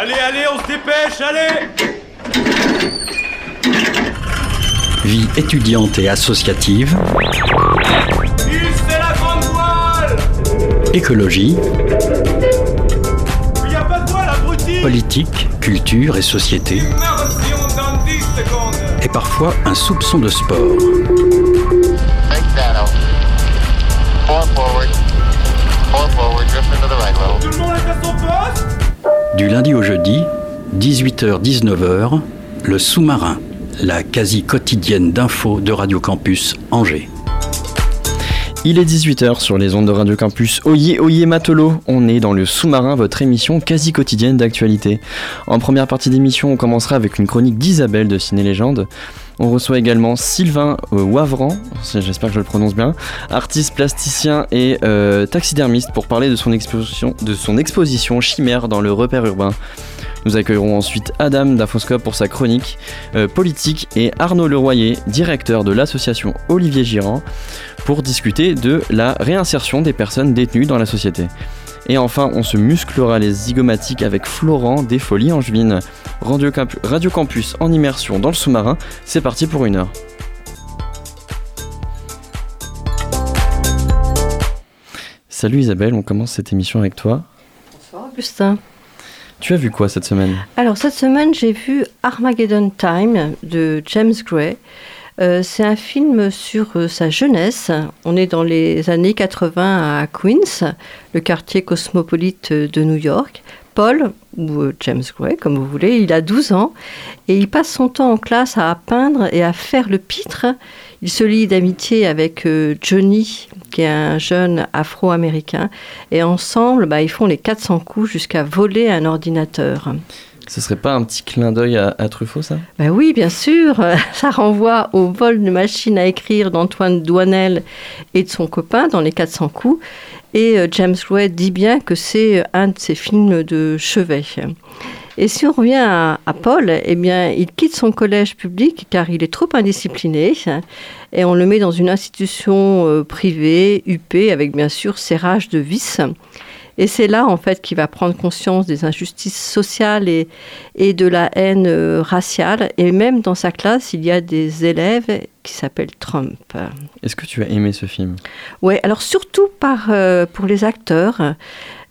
Allez, allez, on se dépêche, allez Vie étudiante et associative. c'est la grande voile Écologie. Il a pas de voile, abruti Politique, culture et société. Et parfois un soupçon de sport. Du lundi au jeudi, 18h-19h, le sous-marin, la quasi quotidienne d'infos de Radio Campus Angers. Il est 18h sur les ondes de Radio Campus. Oyez, oyez matelot, on est dans le sous-marin, votre émission quasi quotidienne d'actualité. En première partie d'émission, on commencera avec une chronique d'Isabelle de Ciné Légende. On reçoit également Sylvain euh, Wavran, j'espère que je le prononce bien, artiste plasticien et euh, taxidermiste pour parler de son, exposition, Chimère dans le repère urbain. Nous accueillerons ensuite Adam Dafoscope pour sa chronique euh, politique et Arnaud Leroyer, directeur de l'association Olivier Girand, pour discuter de la réinsertion des personnes détenues dans la société. Et enfin, on se musclera les zygomatiques avec Florent des Folies Angevines. Radio, Camp- Radio Campus en immersion dans le sous-marin, c'est parti pour une heure. Salut Isabelle, on commence cette émission avec toi. Bonsoir Augustin. Tu as vu quoi cette semaine? Alors cette semaine j'ai vu Armageddon Time de James Gray. Euh, c'est un film sur euh, sa jeunesse. On est dans les années 80 à Queens, le quartier cosmopolite de New York. Paul, ou euh, James Gray, comme vous voulez, il a 12 ans et il passe son temps en classe à peindre et à faire le pitre. Il se lie d'amitié avec Johnny, qui est un jeune afro-américain, et ensemble, bah, ils font les 400 coups jusqu'à voler un ordinateur. Ce serait pas un petit clin d'œil à, Truffaut ça? Ben oui, bien sûr, ça renvoie au vol de machine à écrire d'Antoine Douanel et de son copain dans les 400 coups. Et euh, James Gray dit bien que c'est un de ses films de chevet. Et si on revient à, Paul, eh bien, il quitte son collège public car il est trop indiscipliné et on le met dans une institution euh, privée, UP, avec bien sûr ses rages de vice. Et c'est là, en fait, qu'il va prendre conscience des injustices sociales et, et de la haine euh, raciale. Et même dans sa classe, il y a des élèves qui s'appellent Trump. Est-ce que tu as aimé ce film? Ouais, alors surtout par, euh, pour les acteurs.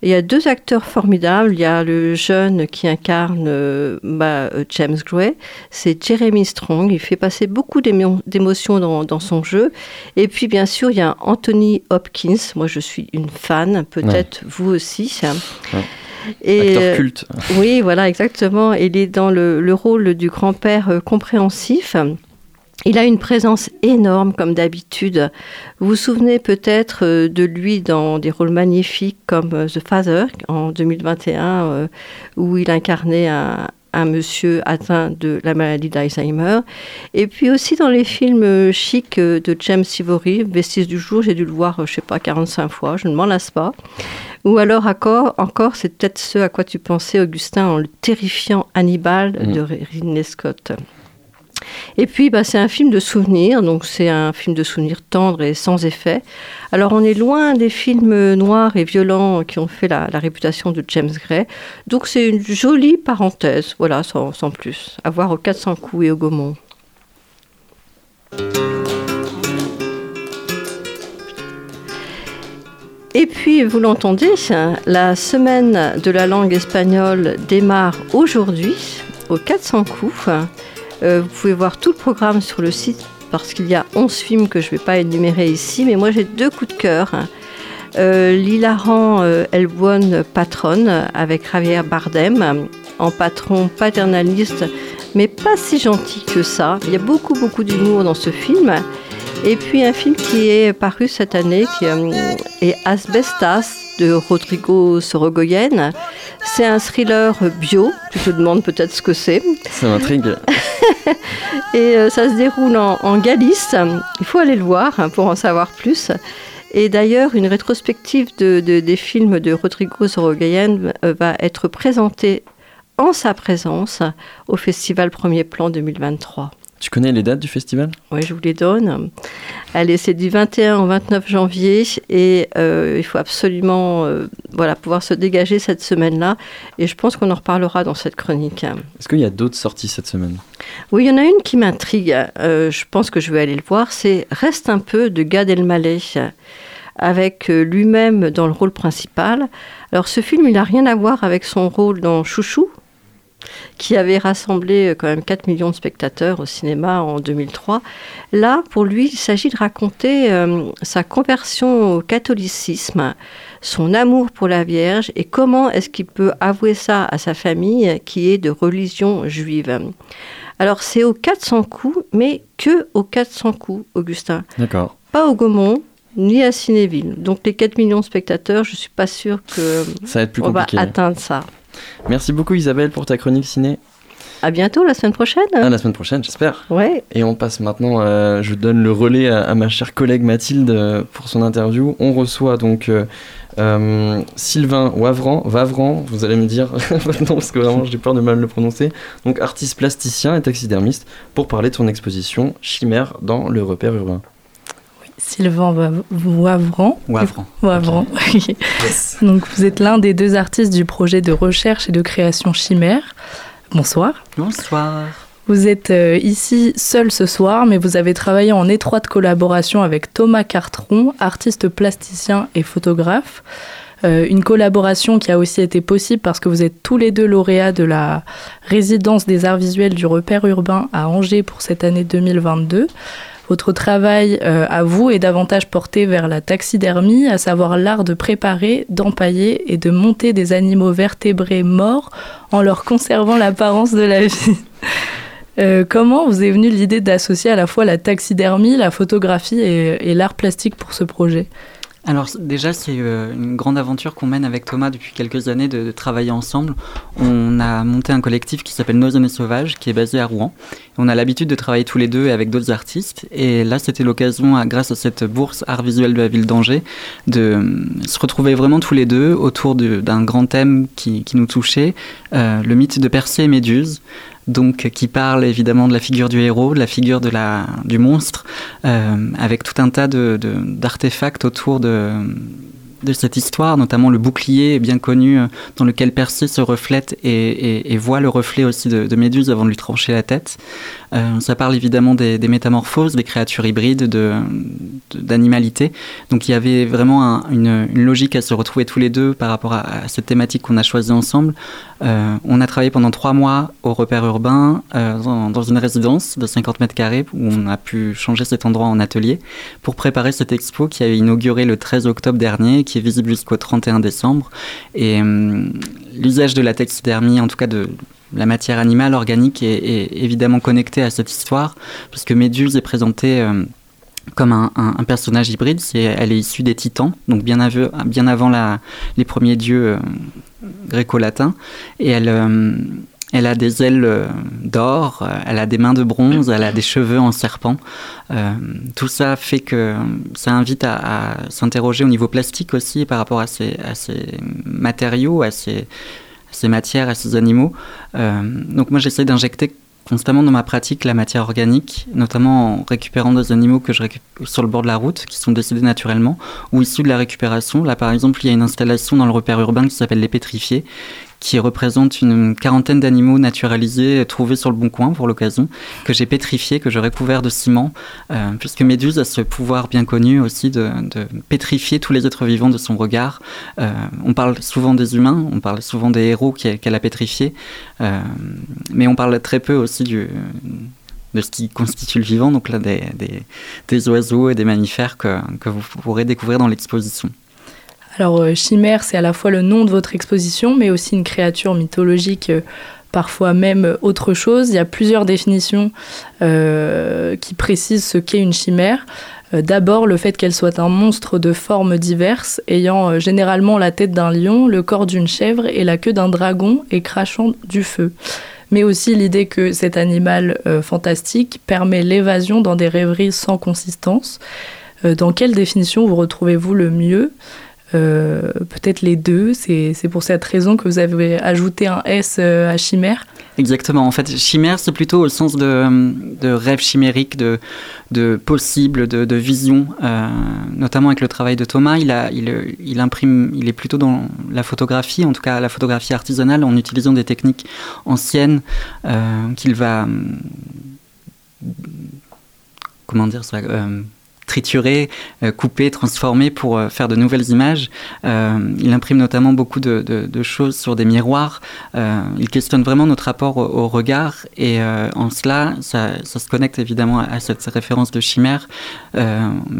Il y a deux acteurs formidables. Il y a le jeune qui incarne euh, bah, euh, James Gray, c'est Jeremy Strong. Il fait passer beaucoup d'émo- d'émotions dans, dans son jeu. Et puis, bien sûr, il y a Anthony Hopkins. Moi, je suis une fan, peut-être vous aussi. Ouais. Et, Acteur euh, culte. oui, voilà, exactement. Il est dans le, le rôle du grand-père compréhensif. Il a une présence énorme, comme d'habitude. Vous vous souvenez peut-être euh, de lui dans des rôles magnifiques comme euh, The Father en 2021, euh, où il incarnait un, un monsieur atteint de la maladie d'Alzheimer. Et puis aussi dans les films chics de James Ivory, Vestiges du jour, j'ai dû le voir, je sais pas, 45 fois, je ne m'en lasse pas. Ou alors encore, c'est peut-être ce à quoi tu pensais, Augustin, en le terrifiant Hannibal Mhm. de Ridley Scott. Et puis, bah, c'est un film de souvenirs, donc c'est un film de souvenirs tendre et sans effet. Alors, on est loin des films noirs et violents qui ont fait la, réputation de James Gray. Donc, c'est une jolie parenthèse, voilà, sans, plus. À voir aux 400 coups et au Gaumont. Et puis, vous l'entendez, la semaine de la langue espagnole démarre aujourd'hui, aux 400 coups. Euh, vous pouvez voir tout le programme sur le site parce qu'il y a 11 films que je ne vais pas énumérer ici, mais moi j'ai deux coups de cœur. Euh, L'hilarant euh, El Buen Patron avec Javier Bardem en patron paternaliste, mais pas si gentil que ça. Il y a beaucoup, beaucoup d'humour dans ce film. Et puis un film qui est paru cette année, qui euh, est Asbestas de Rodrigo Sorogoyen. C'est un thriller bio. Tu te demandes peut-être ce que c'est. Ça m'intrigue. Et euh, ça se déroule en, en Galice. Il faut aller le voir hein, pour en savoir plus. Et d'ailleurs, une rétrospective de, de- des films de Rodrigo Sorogoyen euh, va être présentée en sa présence au Festival Premier Plan 2023. Tu connais les dates du festival? Oui, je vous les donne. Allez, c'est du 21 au 29 janvier et euh, il faut absolument euh, voilà, pouvoir se dégager cette semaine-là. Et je pense qu'on en reparlera dans cette chronique. Est-ce qu'il y a d'autres sorties cette semaine? Oui, il y en a une qui m'intrigue. Euh, je pense que je vais aller le voir. C'est Reste un peu de Gad Elmaleh avec lui-même dans le rôle principal. Alors ce film, il n'a rien à voir avec son rôle dans Chouchou, qui avait rassemblé euh, quand même 4 millions de spectateurs au cinéma en 2003. Là, pour lui, il s'agit de raconter euh, sa conversion au catholicisme, son amour pour la Vierge et comment est-ce qu'il peut avouer ça à sa famille qui est de religion juive. Alors c'est au 400 coups, mais que au 400 coups, Augustin. D'accord. Pas au Gaumont, ni à Cinéville. Donc les 4 millions de spectateurs, je ne suis pas sûre que ça va, être plus on va atteindre ça. Merci beaucoup Isabelle pour ta chronique ciné. À bientôt la semaine prochaine. À la semaine prochaine, j'espère. Ouais. Et on passe maintenant, euh, je donne le relais à, à, ma chère collègue Mathilde euh, pour son interview. On reçoit donc euh, euh, Sylvain Wavran, Vavran, vous allez me dire votre nom parce que vraiment j'ai peur de mal le prononcer. Donc artiste plasticien et taxidermiste pour parler de son exposition Chimère dans le repère urbain. Sylvain Wavran. Wavran. Wavran. Okay. Yes. Donc vous êtes l'un des deux artistes du projet de recherche et de création Chimère. Bonsoir. Bonsoir. Vous êtes euh, ici seul ce soir, mais vous avez travaillé en étroite collaboration avec Thomas Cartron, artiste plasticien et photographe. Euh, une collaboration qui a aussi été possible parce que vous êtes tous les deux lauréats de la résidence des arts visuels du repère urbain à Angers pour cette année 2022. Votre travail euh, à vous est davantage porté vers la taxidermie, à savoir l'art de préparer, d'empailler et de monter des animaux vertébrés morts en leur conservant l'apparence de la vie. euh, comment vous est venue l'idée d'associer à la fois la taxidermie, la photographie et, et l'art plastique pour ce projet? Alors déjà c'est euh, une grande aventure qu'on mène avec Thomas depuis quelques années de, travailler ensemble. On a monté un collectif qui s'appelle Nos Années Sauvages qui est basé à Rouen. On a l'habitude de travailler tous les deux avec d'autres artistes et là c'était l'occasion grâce à cette bourse art visuel de la ville d'Angers de euh, se retrouver vraiment tous les deux autour d'un grand thème qui, qui nous touchait, euh, le mythe de Persée et Méduse donc qui parle évidemment de la figure du héros, de la figure du monstre, euh, avec tout un tas d'artefacts autour de, de cette histoire, notamment le bouclier bien connu dans lequel Persée se reflète et, voit le reflet aussi de, Méduse avant de lui trancher la tête. Euh, ça parle évidemment des, métamorphoses, des créatures hybrides, d'animalité. Donc il y avait vraiment un, une, logique à se retrouver tous les deux par rapport à, cette thématique qu'on a choisie ensemble. Euh, on a travaillé pendant trois mois au repère urbain euh, dans, dans, une résidence de 50 mètres carrés où on a pu changer cet endroit en atelier pour préparer cette expo qui a inauguré le 13 octobre dernier qui est visible jusqu'au 31 décembre. Et euh, l'usage de la taxidermie, en tout cas de la matière animale organique, est, évidemment connecté à cette histoire, puisque Méduse est présentée euh, comme un, personnage hybride. Elle est issue des titans, donc bien, av bien avant les premiers dieux euh, gréco-latins. Et elle elle a des ailes euh, d'or, elle a des mains de bronze, elle a des cheveux en serpent. Euh, tout ça fait que ça invite à, s'interroger au niveau plastique aussi par rapport à ces, matériaux, à ces, matières, à ces animaux. Euh, donc moi j'essaie d'injecter constamment dans ma pratique la matière organique, notamment en récupérant des animaux que je récupère sur le bord de la route, qui sont décédés naturellement, ou issus de la récupération. Là, par exemple, il y a une installation dans le repère urbain qui s'appelle Les Pétrifiés, qui représente une quarantaine d'animaux naturalisés trouvés sur le bon coin pour l'occasion, que j'ai pétrifiés, que je recouvert de ciment, euh, puisque Méduse a ce pouvoir bien connu aussi de, de pétrifier tous les êtres vivants de son regard. Euh, on parle souvent des humains, on parle souvent des héros qu'elle qu a pétrifiés, euh, mais on parle très peu aussi de ce qui constitue le vivant, donc là des, des, des oiseaux et des mammifères que, que vous pourrez découvrir dans l'exposition. Alors, euh, chimère, c'est à la fois le nom de votre exposition, mais aussi une créature mythologique, euh, parfois même autre chose. Il y a plusieurs définitions euh, qui précisent ce qu'est une chimère. D'abord, le fait qu'elle soit un monstre de formes diverses, ayant généralement la tête d'un lion, le corps d'une chèvre et la queue d'un dragon et crachant du feu. Mais aussi l'idée que cet animal fantastique permet l'évasion dans des rêveries sans consistance. Dans quelle définition vous retrouvez-vous le mieux? Peut-être les deux. C'est pour cette raison que vous avez ajouté un S à chimère. Exactement. En fait, chimère, c'est plutôt au sens de, de rêve chimérique, de, de possible, de, de vision. Euh, notamment avec le travail de Thomas, il, a, il, il, imprime, il est plutôt dans la photographie, en tout cas la photographie artisanale, en utilisant des techniques anciennes euh, qu'il va. Comment dire ça euh, triturer, euh, couper, transformer pour euh, faire de nouvelles images. Euh, il imprime notamment beaucoup de, choses sur des miroirs. il questionne vraiment notre rapport au, regard et en cela, ça, se connecte évidemment à, cette référence de chimère.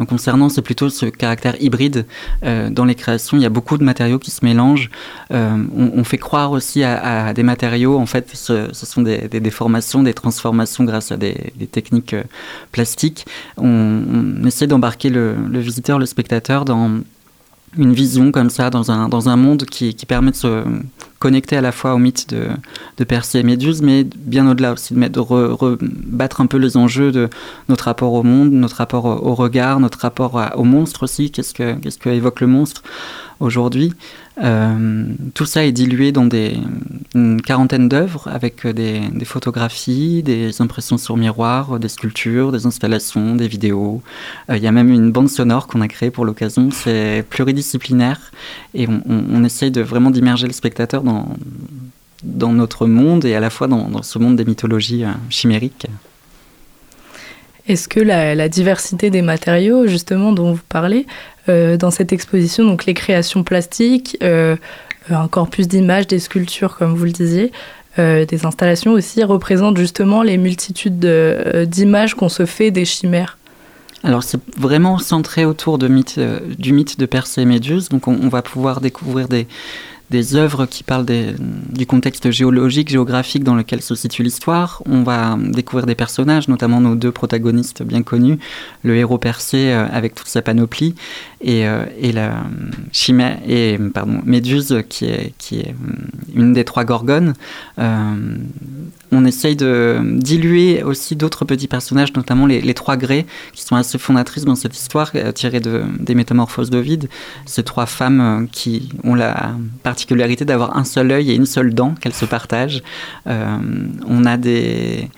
concernant, c'est plutôt ce caractère hybride dans les créations. Il y a beaucoup de matériaux qui se mélangent. On, fait croire aussi à, des matériaux. En fait, ce, sont des, déformations, des transformations grâce à des, techniques plastiques. On, on d'embarquer le, visiteur, le spectateur dans une vision comme ça, dans un, dans un monde qui, qui permet de se connecter à la fois au mythe de, Persée et Méduse, mais bien au-delà aussi, de, de rebattre un peu les enjeux de notre rapport au monde, notre rapport au, regard, notre rapport au monstre aussi, qu'est-ce que, qu'est-ce que évoque le monstre aujourd'hui? Euh, tout ça est dilué dans des, une quarantaine d'œuvres avec des, des, photographies, des impressions sur miroir, des sculptures, des installations, des vidéos. Euh, il y a même une bande sonore qu'on a créée pour l'occasion. C'est pluridisciplinaire et on, essaye de vraiment d'immerger le spectateur dans, notre monde et à la fois dans, ce monde des mythologies euh, chimériques. Est-ce que la, diversité des matériaux, justement, dont vous parlez, euh, dans cette exposition, donc les créations plastiques, euh, un corpus d'images, des sculptures, comme vous le disiez, euh, des installations aussi, représentent justement les multitudes d'images qu'on se fait des chimères. Alors c'est vraiment centré autour du mythe de Persée et Méduse, donc on va pouvoir découvrir des, des œuvres qui parlent du contexte géologique, géographique dans lequel se situe l'histoire. On va découvrir des personnages, notamment nos deux protagonistes bien connus, le héros Persée euh, avec toute sa panoplie et, euh, la chimère et pardon Méduse qui est est une des trois gorgones. Euh, on essaye de diluer aussi d'autres petits personnages, notamment les, trois grès, qui sont assez fondatrices dans cette histoire, euh, tirée de, des métamorphoses d'Ovide. Ces trois femmes euh, qui ont la particularité d'avoir un seul œil et une seule dent qu'elles se partagent. Euh, on a des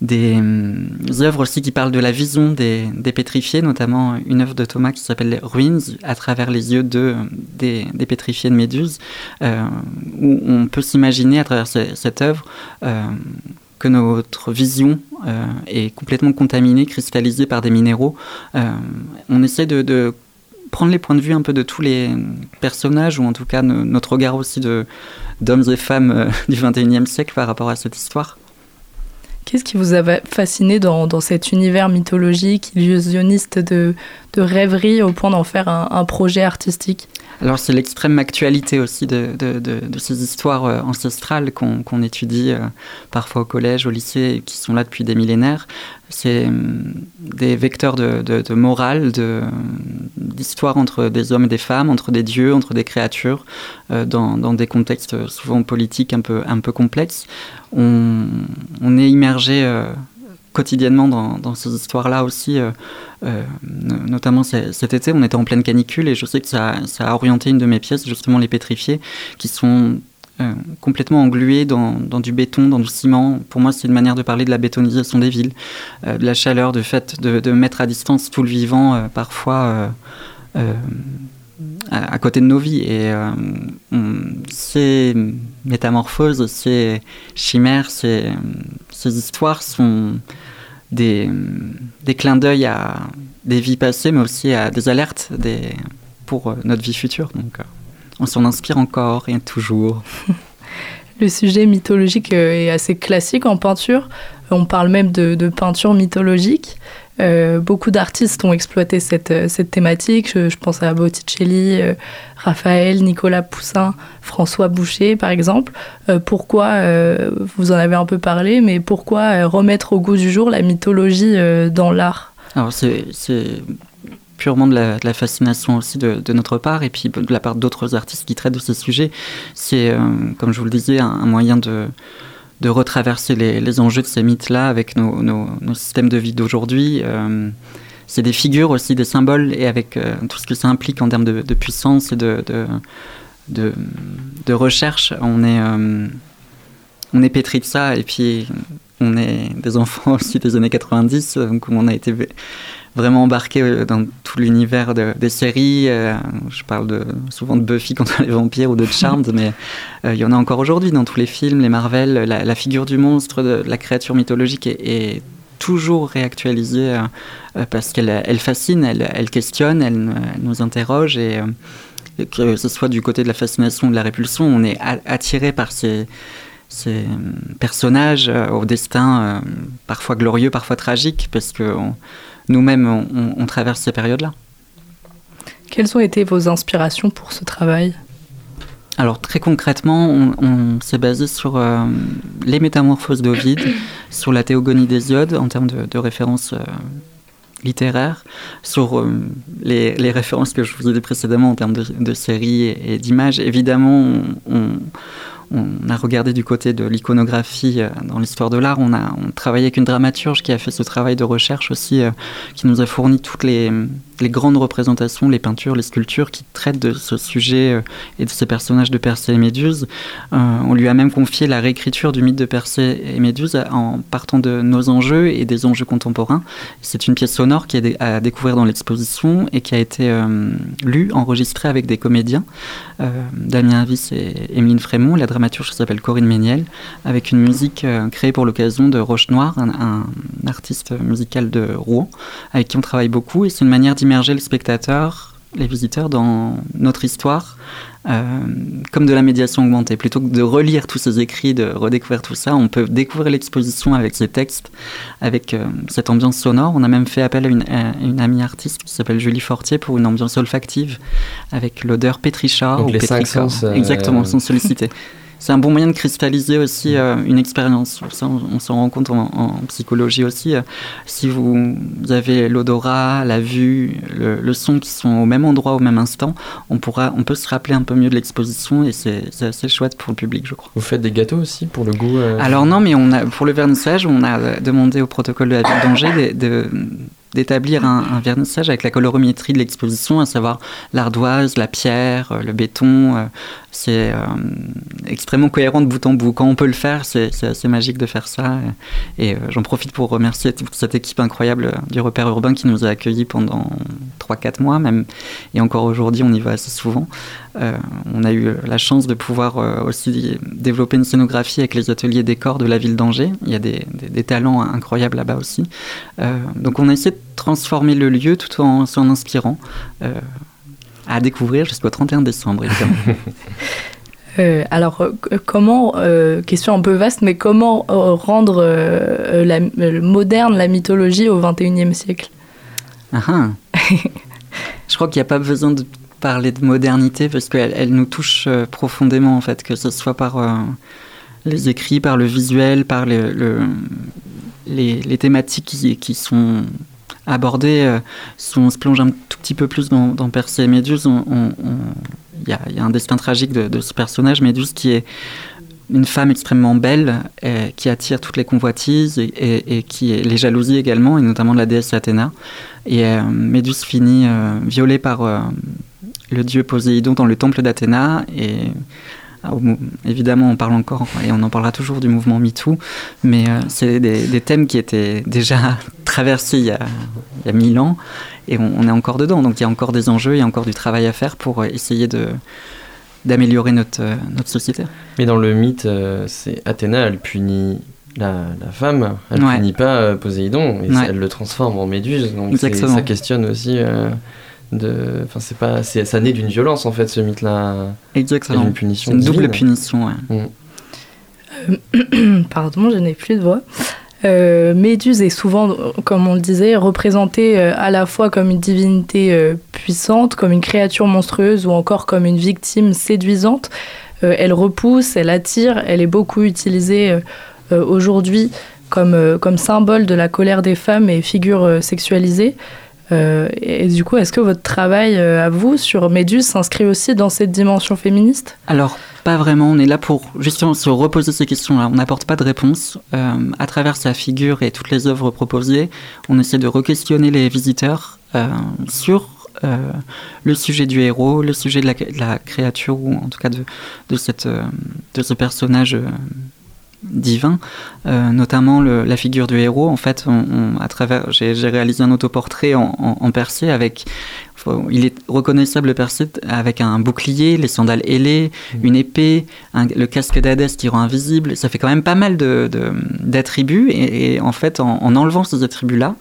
des œuvres aussi qui parlent de la vision des, pétrifiés, notamment une œuvre de Thomas qui s'appelle Ruins, à travers les yeux de, des, pétrifiés de Méduse, euh, où on peut s'imaginer à travers cette œuvre euh, que notre vision euh, est complètement contaminée, cristallisée par des minéraux. on essaie de, prendre les points de vue un peu de tous les personnages, ou en tout cas notre regard aussi d'hommes et femmes du 21e siècle par rapport à cette histoire. Qu'est-ce qui vous a fasciné dans, dans cet univers mythologique, illusionniste de, de rêverie au point d'en faire un, projet artistique alors c'est l'extrême actualité aussi de, ces histoires euh, ancestrales qu'on étudie euh, parfois au collège, au lycée, qui sont là depuis des millénaires. C'est hum, des vecteurs de, morale, d'histoire entre des hommes et des femmes, entre des dieux, entre des créatures, euh, dans, des contextes souvent politiques un peu, complexes. On est immergé quotidiennement dans, ces histoires-là aussi. Euh, euh, notamment cet été, on était en pleine canicule et je sais que ça, a orienté une de mes pièces, justement les pétrifiés, qui sont euh, complètement englués dans, du béton, dans du ciment. Pour moi, c'est une manière de parler de la bétonisation des villes, de la chaleur, du fait de, mettre à distance tout le vivant, parfois à, côté de nos vies. Et ces métamorphoses, ces chimères, ces, ces histoires sont des, des clins d'œil à des vies passées, mais aussi à des alertes pour euh, notre vie future. Donc, euh, on s'en inspire encore et toujours. Le sujet mythologique euh, est assez classique en peinture. On parle même de peinture mythologique. Euh, beaucoup d'artistes ont exploité cette, euh, cette thématique. Je, pense à Botticelli, euh, Raphaël, Nicolas Poussin, François Boucher, par exemple. pourquoi, vous en avez un peu parlé, mais pourquoi remettre au goût du jour la mythologie dans l'art? Alors, c'est purement de la, fascination aussi de, notre part, et puis de la part d'autres artistes qui traitent de ce sujet. C'est, comme je vous le disais, un moyen de de retraverser les, enjeux de ces mythes-là avec nos, systèmes de vie d'aujourd'hui. Euh, c'est des figures aussi, des symboles, et avec tout ce que ça implique en termes de, puissance et de, de, de, recherche, on est, on est pétri de ça, et puis on est des enfants aussi des années 90, donc on a été vraiment embarqué euh, dans tout l'univers des séries. Euh, je parle souvent de Buffy contre les vampires ou de Charmed, mais euh, il y en a encore aujourd'hui dans tous les films, les Marvel. La, figure du monstre, de, la créature mythologique est, toujours réactualisée parce qu'elle elle fascine, elle, questionne, elle, nous interroge et que ce soit du côté de la fascination ou de la répulsion, on est attiré par ces, ces personnages au destin parfois glorieux, parfois tragique, parce que nous-mêmes, on, traverse ces périodes-là. Quelles ont été vos inspirations pour ce travail? Alors très concrètement, on, s'est basé sur euh, les métamorphoses d'Ovide, sur la théogonie d'Hésiode en termes de, références euh, littéraires, sur euh, les, références que je vous ai dit précédemment en termes de, séries et, d'images. Évidemment, on, on a regardé du côté de l'iconographie euh, dans l'histoire de l'art. On a travaillé avec une dramaturge qui a fait ce travail de recherche aussi, euh, qui nous a fourni toutes les, grandes représentations, les peintures, les sculptures qui traitent de ce sujet euh, et de ces personnages de Persée et Méduse. on lui a même confié la réécriture du mythe de Persée et Méduse en partant de nos enjeux et des enjeux contemporains. C'est une pièce sonore qui est à découvrir dans l'exposition et qui a été lue, enregistrée avec des comédiens, Damien Avis et Emeline Frémont. La dramaturge s'appelle Corinne Méniel, avec une musique euh, créée pour l'occasion de Roche Noire, un, artiste musical de Rouen, avec qui on travaille beaucoup. Et c'est une manière d'immerger le spectateur, les visiteurs, dans notre histoire, euh, comme de la médiation augmentée. Plutôt que de relire tous ces écrits, de redécouvrir tout ça, on peut découvrir l'exposition avec ces textes, avec euh, cette ambiance sonore. On a même fait appel à une, une amie artiste qui s'appelle Julie Fortier pour une ambiance olfactive, avec l'odeur pétrichard ou les cinq sens, Exactement, sont sollicités. c'est un bon moyen de cristalliser aussi euh, une expérience. on, s'en rend compte en, psychologie aussi. Euh, si vous, avez l'odorat, la vue, le, son qui sont au même endroit au même instant, on, pourra, on peut se rappeler un peu mieux de l'exposition et c'est assez chouette pour le public, je crois. Vous faites des gâteaux aussi pour le goût euh, Alors non, mais on a, pour le vernissage, on a demandé au protocole de la ville d'Angers de d'établir un, vernissage avec la colorimétrie de l'exposition, à savoir l'ardoise, la pierre, euh, le béton. Euh, c'est euh, extrêmement cohérent de bout en bout. Quand on peut le faire, c'est assez magique de faire ça. Et, j'en profite pour remercier toute cette équipe incroyable du repère urbain qui nous a accueillis pendant 3-4 mois même. Et encore aujourd'hui, on y va assez souvent. On a eu la chance de pouvoir aussi développer une scénographie avec les ateliers décors de la ville d'Angers. Il y a des, des talents incroyables là-bas aussi. donc on a essayé de transformer le lieu tout en s'en inspirant. Euh, à découvrir jusqu'au 31 décembre, évidemment. Euh, alors, euh, comment, question un peu vaste, mais comment rendre la, moderne la mythologie au 21e siècle? Ah, ah. Je crois qu'il n'y a pas besoin de parler de modernité parce qu'elle elle nous touche profondément, en fait, que ce soit par les écrits, par le visuel, par les, les, thématiques qui, qui sont aborder, euh, si on se plonge un tout petit peu plus dans, dans Persée et Méduse, il y, a, un destin tragique de, ce personnage, Méduse, qui est une femme extrêmement belle, et, qui attire toutes les convoitises et, qui est les jalousies également, et notamment de la déesse Athéna. Et euh, Méduse finit euh, violée par le dieu Poséidon dans le temple d'Athéna et ah, évidemment, on parle encore et on en parlera toujours du mouvement MeToo, mais euh, c'est des, thèmes qui étaient déjà traversés il y a, il mille ans et on, est encore dedans. Donc il y a encore des enjeux, il y a encore du travail à faire pour essayer de d'améliorer notre, notre société. Mais dans le mythe, euh, c'est Athéna, elle punit la, femme, elle ne punit pas euh, Poséidon, et elle le transforme en méduse. Donc ça questionne aussi enfin c'est pas ça naît d'une violence en fait ce mythe là exactement une punition une double punition mm. euh, pardon je n'ai plus de voix euh, Méduse est souvent, comme on le disait, représentée euh, à la fois comme une divinité puissante, comme une créature monstrueuse ou encore comme une victime séduisante. elle repousse, elle attire, elle est beaucoup utilisée aujourd'hui comme, comme symbole de la colère des femmes et figure sexualisée. Euh, et, du coup, est-ce que votre travail à vous sur Méduse s'inscrit aussi dans cette dimension féministe? Alors, pas vraiment. On est là pour justement se reposer ces questions-là. On n'apporte pas de réponse. à travers sa figure et toutes les œuvres proposées, on essaie de re-questionner les visiteurs sur euh, le sujet du héros, le sujet de la, créature, ou en tout cas de, cette, euh, de ce personnage euh, divin, notamment la figure du héros. En fait, à travers, j'ai réalisé un autoportrait en, en, percé avec. Il est reconnaissable percé avec un bouclier, les sandales ailées, mmh. une épée, le casque d'Hadès qui rend invisible. Ça fait quand même pas mal d'attributs. De, et, et, en fait, en, en enlevant ces attributs-là, euh,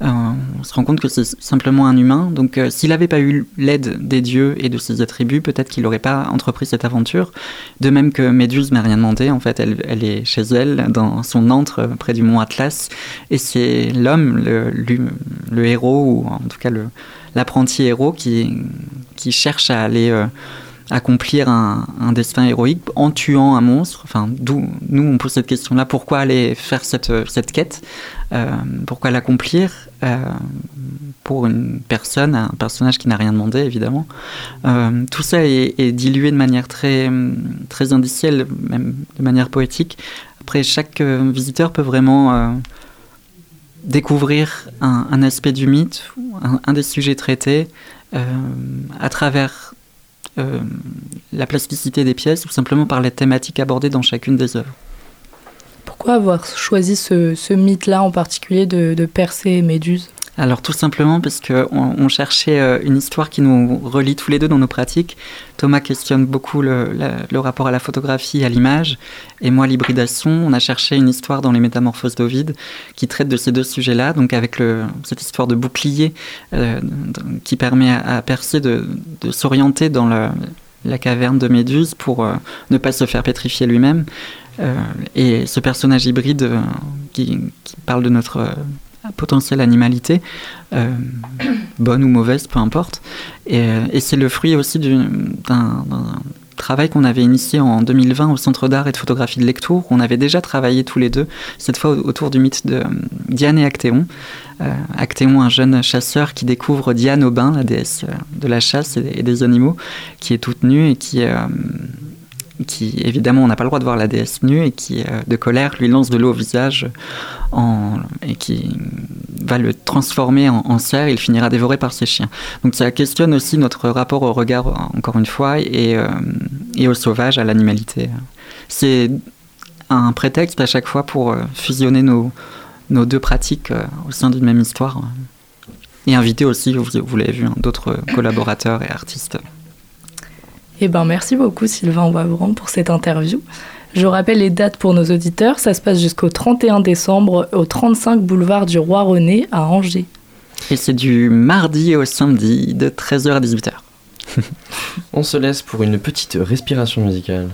on se rend compte que c'est simplement un humain. Donc euh, s'il n'avait pas eu l'aide des dieux et de ses attributs, peut-être qu'il n'aurait pas entrepris cette aventure. De même que Méduse m'a rien demandé, en fait, elle, est chez elle, dans son antre euh, près du mont Atlas, et c'est l'homme, le, héros, ou en tout cas l'apprenti héros, qui cherche à aller accomplir un, destin héroïque en tuant un monstre. Enfin, nous on pose cette question-là pourquoi aller faire cette, cette quête? Euh, Pourquoi l'accomplir? Euh, pour une personne, un personnage qui n'a rien demandé évidemment euh, Tout ça est, dilué de manière très très indicielle, même de manière poétique. Après, chaque visiteur peut vraiment découvrir un, aspect du mythe, un, un des sujets traités, à travers euh, la plasticité des pièces ou simplement par les thématiques abordées dans chacune des œuvres. Pourquoi avoir choisi ce, mythe-là en particulier de, de et Méduse? Alors tout simplement parce qu'on on cherchait euh, une histoire qui nous relie tous les deux dans nos pratiques. Thomas questionne beaucoup le, rapport à la photographie à l'image, et moi l'hybridation. On a cherché une histoire dans les Métamorphoses d'Ovide qui traite de ces deux sujets-là, donc avec cette histoire de bouclier euh, qui permet à, Persée de, s'orienter dans la caverne de Méduse pour euh, ne pas se faire pétrifier lui-même. et ce personnage hybride qui, parle de notre potentielle animalité, euh, bonne ou mauvaise, peu importe. Et, euh, c'est le fruit aussi d'un travail qu'on avait initié en 2020 au Centre d'art et de photographie de Lectour. On avait déjà travaillé tous les deux, cette fois autour du mythe de Diane et Actéon. Euh, Actéon, un jeune chasseur qui découvre Diane Aubin, la déesse de la chasse et, des animaux, qui est toute nue et qui qui évidemment on n'a pas le droit de voir la déesse nue et qui euh, de colère lui lance de l'eau au visage en, et qui va le transformer en, cerf et il finira dévoré par ses chiens. Donc ça questionne aussi notre rapport au regard encore une fois et, euh, au sauvage, à l'animalité. C'est un prétexte à chaque fois pour euh, fusionner nos, deux pratiques au sein d'une même histoire et inviter aussi, vous, vous l'avez vu, hein, d'autres collaborateurs et artistes. Eh ben, merci beaucoup Sylvain Wavran pour cette interview. Je rappelle les dates pour nos auditeurs. Ça se passe jusqu'au 31 décembre au 35 boulevard du Roi René à Angers. Et c'est du mardi au samedi de 13h à 18h. On se laisse pour une petite respiration musicale.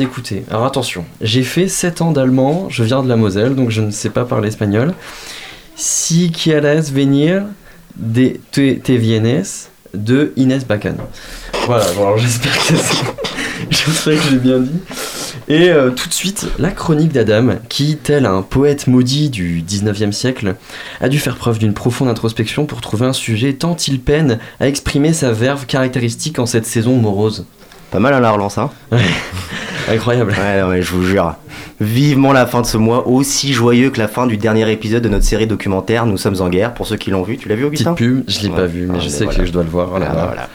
D'écouter. Alors attention, j'ai fait 7 ans d'allemand, je viens de la Moselle, donc je ne sais pas parler espagnol. Si quieres venir de te, te vienes de Inès Bacan. Voilà, bon, alors j'espère que. J'espère que j'ai bien dit. Et euh, tout de suite, la chronique d'Adam, qui, tel un poète maudit du 19e siècle, a dû faire preuve d'une profonde introspection pour trouver un sujet tant il peine à exprimer sa verve caractéristique en cette saison morose. Pas mal à la relance, hein Incroyable. Ouais, non, mais je vous jure. Vivement la fin de ce mois, aussi joyeux que la fin du dernier épisode de notre série documentaire Nous sommes en guerre, pour ceux qui l'ont vu. Tu l'as vu, Augustin? Petite pub, je l'ai Ouais. pas vu, mais Ah, je mais sais voilà. que je dois le voir. Ah, là. voilà.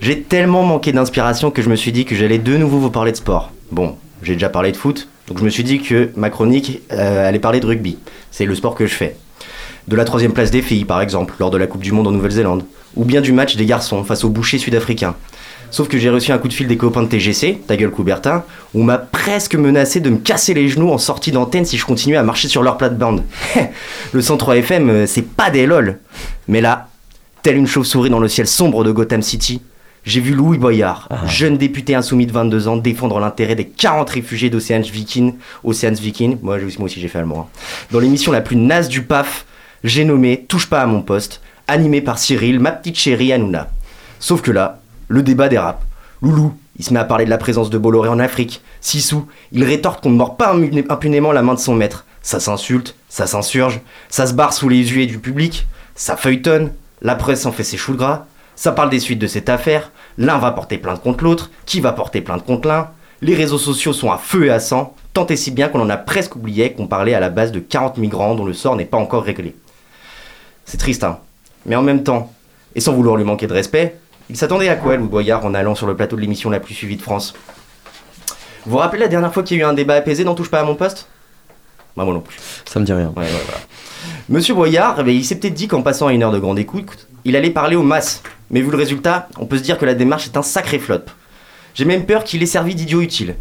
J'ai tellement manqué d'inspiration que je me suis dit que j'allais de nouveau vous parler de sport. Bon, j'ai déjà parlé de foot, donc je me suis dit que ma chronique euh, allait parler de rugby. C'est le sport que je fais. De la troisième place des filles, par exemple, lors de la Coupe du Monde en Nouvelle-Zélande. Ou bien du match des garçons face aux bouchers sud-africains. Sauf que j'ai reçu un coup de fil des copains de TGC, ta gueule Coubertin, où on m'a presque menacé de me casser les genoux en sortie d'antenne si je continuais à marcher sur leur plate-bande. le 103 FM, euh, c'est pas des lol. Mais là, telle une chauve-souris dans le ciel sombre de Gotham City, j'ai vu Louis Boyard, jeune député insoumis de 22 ans, défendre l'intérêt des 40 réfugiés d'Océans Viking. Oceans Viking, moi, je- moi aussi j'ai fait allemand. hein. Dans l'émission la plus naze du PAF, j'ai nommé Touche pas à mon poste, animé par Cyril, ma petite chérie Hanouna. Sauf que là, le débat dérape. Loulou, il se met à parler de la présence de Bolloré en Afrique. Sissou, il rétorque qu'on ne mord pas impunément la main de son maître. Ça s'insulte, ça s'insurge, ça se barre sous les yeux du public, ça feuilletonne, la presse en fait ses choux gras, ça parle des suites de cette affaire, l'un va porter plainte contre l'autre, qui va porter plainte contre l'un. Les réseaux sociaux sont à feu et à sang, tant et si bien qu'on en a presque oublié qu'on parlait à la base de 40 migrants dont le sort n'est pas encore réglé. C'est triste, hein. Mais en même temps, et sans vouloir lui manquer de respect, il s'attendait à quoi, Louis Boyard, en allant sur le plateau de l'émission la plus suivie de France? Vous vous rappelez la dernière fois qu'il y a eu un débat apaisé dans Touche pas à mon poste? Bah, moi non plus. Ça me dit rien. Ouais, ouais, voilà. Monsieur Boyard, eh il s'est peut-être dit qu'en passant à une heure de grande écoute, il allait parler aux masses. Mais vu le résultat, on peut se dire que la démarche est un sacré flop. J'ai même peur qu'il ait servi d'idiot utile.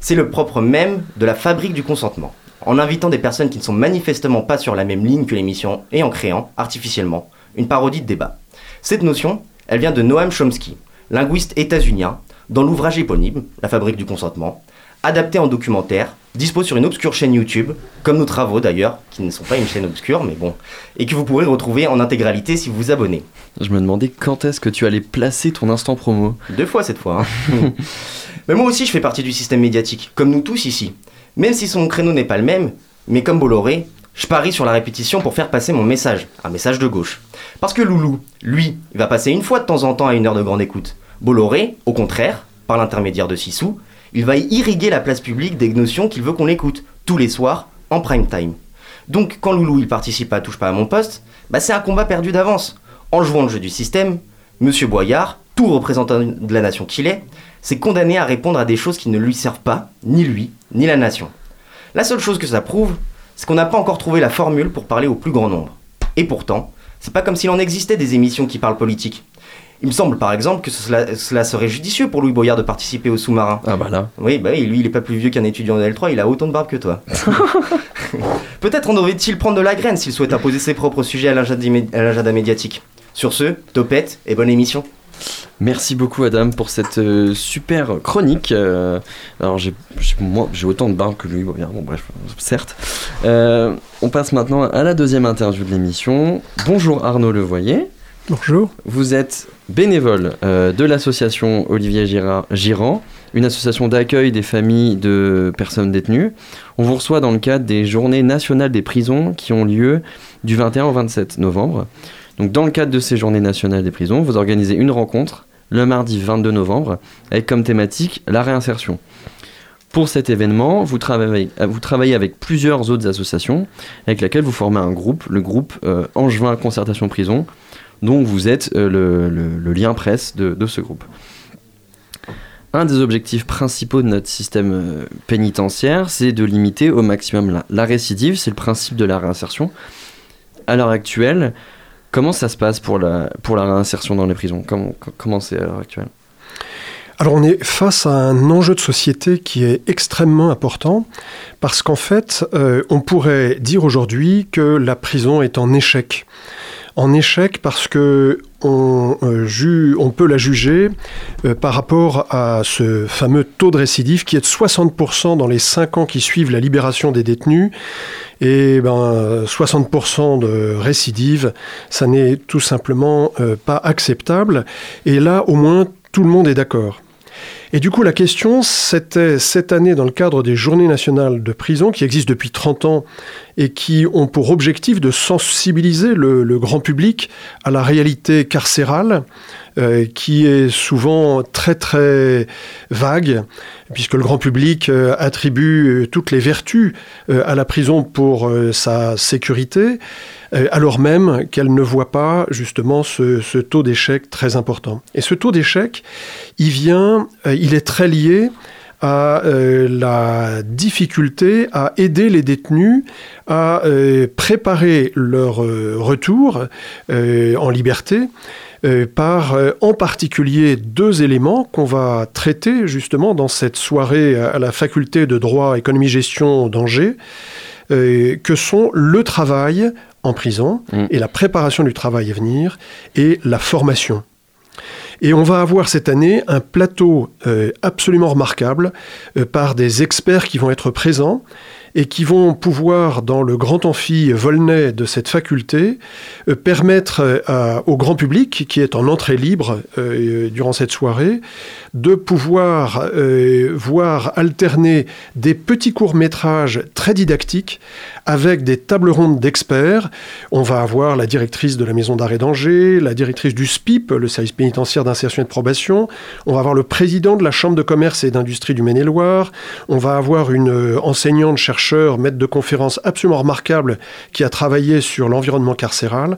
C'est le propre même de la fabrique du consentement. En invitant des personnes qui ne sont manifestement pas sur la même ligne que l'émission et en créant, artificiellement, une parodie de débat. Cette notion, elle vient de Noam Chomsky, linguiste états-unien, dans l'ouvrage éponyme, La fabrique du consentement, adapté en documentaire, dispo sur une obscure chaîne YouTube, comme nos travaux d'ailleurs, qui ne sont pas une chaîne obscure, mais bon, et que vous pourrez retrouver en intégralité si vous vous abonnez. Je me demandais quand est-ce que tu allais placer ton instant promo. Deux fois cette fois. hein. mais moi aussi, je fais partie du système médiatique, comme nous tous ici. Même si son créneau n'est pas le même, mais comme Bolloré, je parie sur la répétition pour faire passer mon message, un message de gauche. Parce que Loulou, lui, il va passer une fois de temps en temps à une heure de grande écoute. Bolloré, au contraire, par l'intermédiaire de Sissou, il va irriguer la place publique des notions qu'il veut qu'on écoute, tous les soirs, en prime time. Donc, quand Loulou il participe à Touche pas à mon poste, bah c'est un combat perdu d'avance. En jouant le jeu du système, Monsieur Boyard, tout représentant de la nation qu'il est, s'est condamné à répondre à des choses qui ne lui servent pas, ni lui, ni la nation. La seule chose que ça prouve, c'est qu'on n'a pas encore trouvé la formule pour parler au plus grand nombre. Et pourtant, c'est pas comme s'il en existait des émissions qui parlent politique. Il me semble par exemple que cela, cela serait judicieux pour Louis Boyard de participer au sous-marin. Ah bah là. Oui, bah lui, il est pas plus vieux qu'un étudiant de L3, il a autant de barbe que toi. Peut-être en devait-il prendre de la graine s'il souhaite imposer ses propres sujets à l'agenda imé- à l'agenda médiatique. Sur ce, topette et bonne émission. Merci beaucoup Adam pour cette euh, super chronique. Euh, alors j'ai moi j'ai autant de barbe que lui. Bon, bien, bon, bref, certes. Euh, on passe maintenant à la deuxième interview de l'émission. Bonjour Arnaud Levoyer. Bonjour. Vous êtes bénévole de l'association Olivier Girard, Girand, une association d'accueil des familles de personnes détenues. On vous reçoit dans le cadre des journées nationales des prisons qui ont lieu du 21 au 27 novembre. Donc dans le cadre de ces journées nationales des prisons, vous organisez une rencontre le mardi 22 novembre avec comme thématique la réinsertion. Pour cet événement, vous travaillez, euh, vous travaillez avec plusieurs autres associations avec lesquelles vous formez un groupe, le groupe euh, Angevin Concertation Prison, dont vous êtes euh, le, lien presse de, de ce groupe. Un des objectifs principaux de notre système euh, pénitentiaire, c'est de limiter au maximum la, la récidive, c'est le principe de la réinsertion. À l'heure actuelle, comment ça se passe pour la, réinsertion dans les prisons? Comment comment c'est à l'heure actuelle? Alors on est face à un enjeu de société qui est extrêmement important parce qu'en fait, euh, on pourrait dire aujourd'hui que la prison est en échec. En échec parce que on, euh, peut la juger euh, par rapport à ce fameux taux de récidive qui est de 60% dans les 5 ans qui suivent la libération des détenus. Et ben, 60% de récidive, ça n'est tout simplement pas acceptable. Et là, au moins, tout le monde est d'accord. Et du coup, la question, c'était cette année, dans le cadre des Journées nationales de prison, qui existent depuis 30 ans et qui ont pour objectif de sensibiliser le, grand public à la réalité carcérale, euh, qui est souvent très très vague, puisque le grand public euh, attribue euh, toutes les vertus à la prison pour sa sécurité, alors même qu'elle ne voit pas justement ce, taux d'échec très important. Et ce taux d'échec, il vient, il est très lié à la difficulté à aider les détenus à préparer leur retour en liberté par en particulier deux éléments qu'on va traiter justement dans cette soirée à la faculté de droit, économie, gestion d'Angers, que sont le travail en prison mmh. et la préparation du travail à venir et la formation. Et on va avoir cette année un plateau euh, absolument remarquable euh, par des experts qui vont être présents et qui vont pouvoir, dans le grand amphi Volnay de cette faculté, euh, permettre au grand public, qui est en entrée libre durant cette soirée, de pouvoir voir alterner des petits courts-métrages très didactiques avec des tables rondes d'experts. On va avoir la directrice de la maison d'arrêt d'Angers, la directrice du SPIP, le service pénitentiaire d'insertion et de probation. On va avoir le président de la Chambre de commerce et d'industrie du Maine-et-Loire. On va avoir une euh, enseignante, chercheur, maître de conférence absolument remarquable qui a travaillé sur l'environnement carcéral.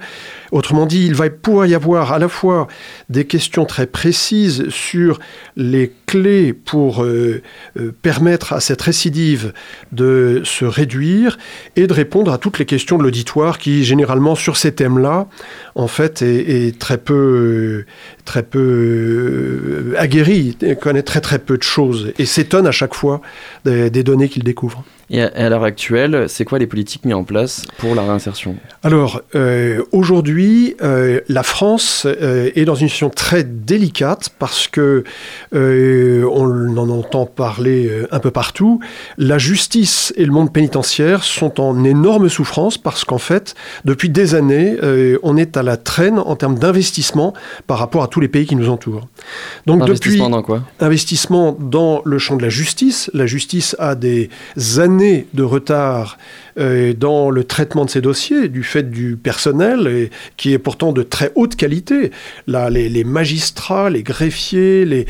Autrement dit, il va pouvoir y avoir à la fois des questions très précises sur les clés pour euh, euh, permettre à cette récidive de se réduire et de répondre à toutes les questions de l'auditoire qui, généralement, sur ces thèmes-là, en fait, est, très peu, très peu euh, aguerri, connaît très très peu de choses et s'étonne à chaque fois des, des données qu'il découvre. Et à, l'heure actuelle, c'est quoi les politiques mises en place pour la réinsertion? Alors, euh, aujourd'hui, euh, la France euh, est dans une situation très délicate parce que on en entend parler un peu partout. La justice et le monde pénitentiaire sont en énorme souffrance parce qu'en fait, depuis des années, on est à la traîne en termes d'investissement par rapport à tous les pays qui nous entourent. Donc, investissement depuis, dans quoi? Investissement dans le champ de la justice. La justice a des années de retard euh, dans le traitement de ces dossiers, du fait du personnel, et, qui est pourtant de très haute qualité. Là, les, magistrats, les greffiers,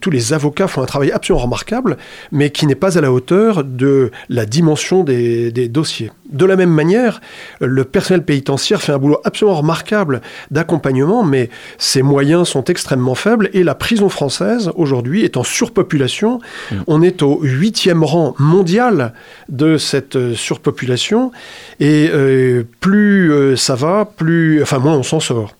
tous les avocats font un travail absolument remarquable, mais qui n'est pas à la hauteur de la dimension des dossiers. De la même manière, le personnel pénitentiaire fait un boulot absolument remarquable d'accompagnement, mais ses moyens sont extrêmement faibles et la prison française, aujourd'hui, est en surpopulation. Mmh. On est au huitième rang mondial de cette euh, surpopulation et euh, plus euh, ça va, plus, enfin moins on s'en sort.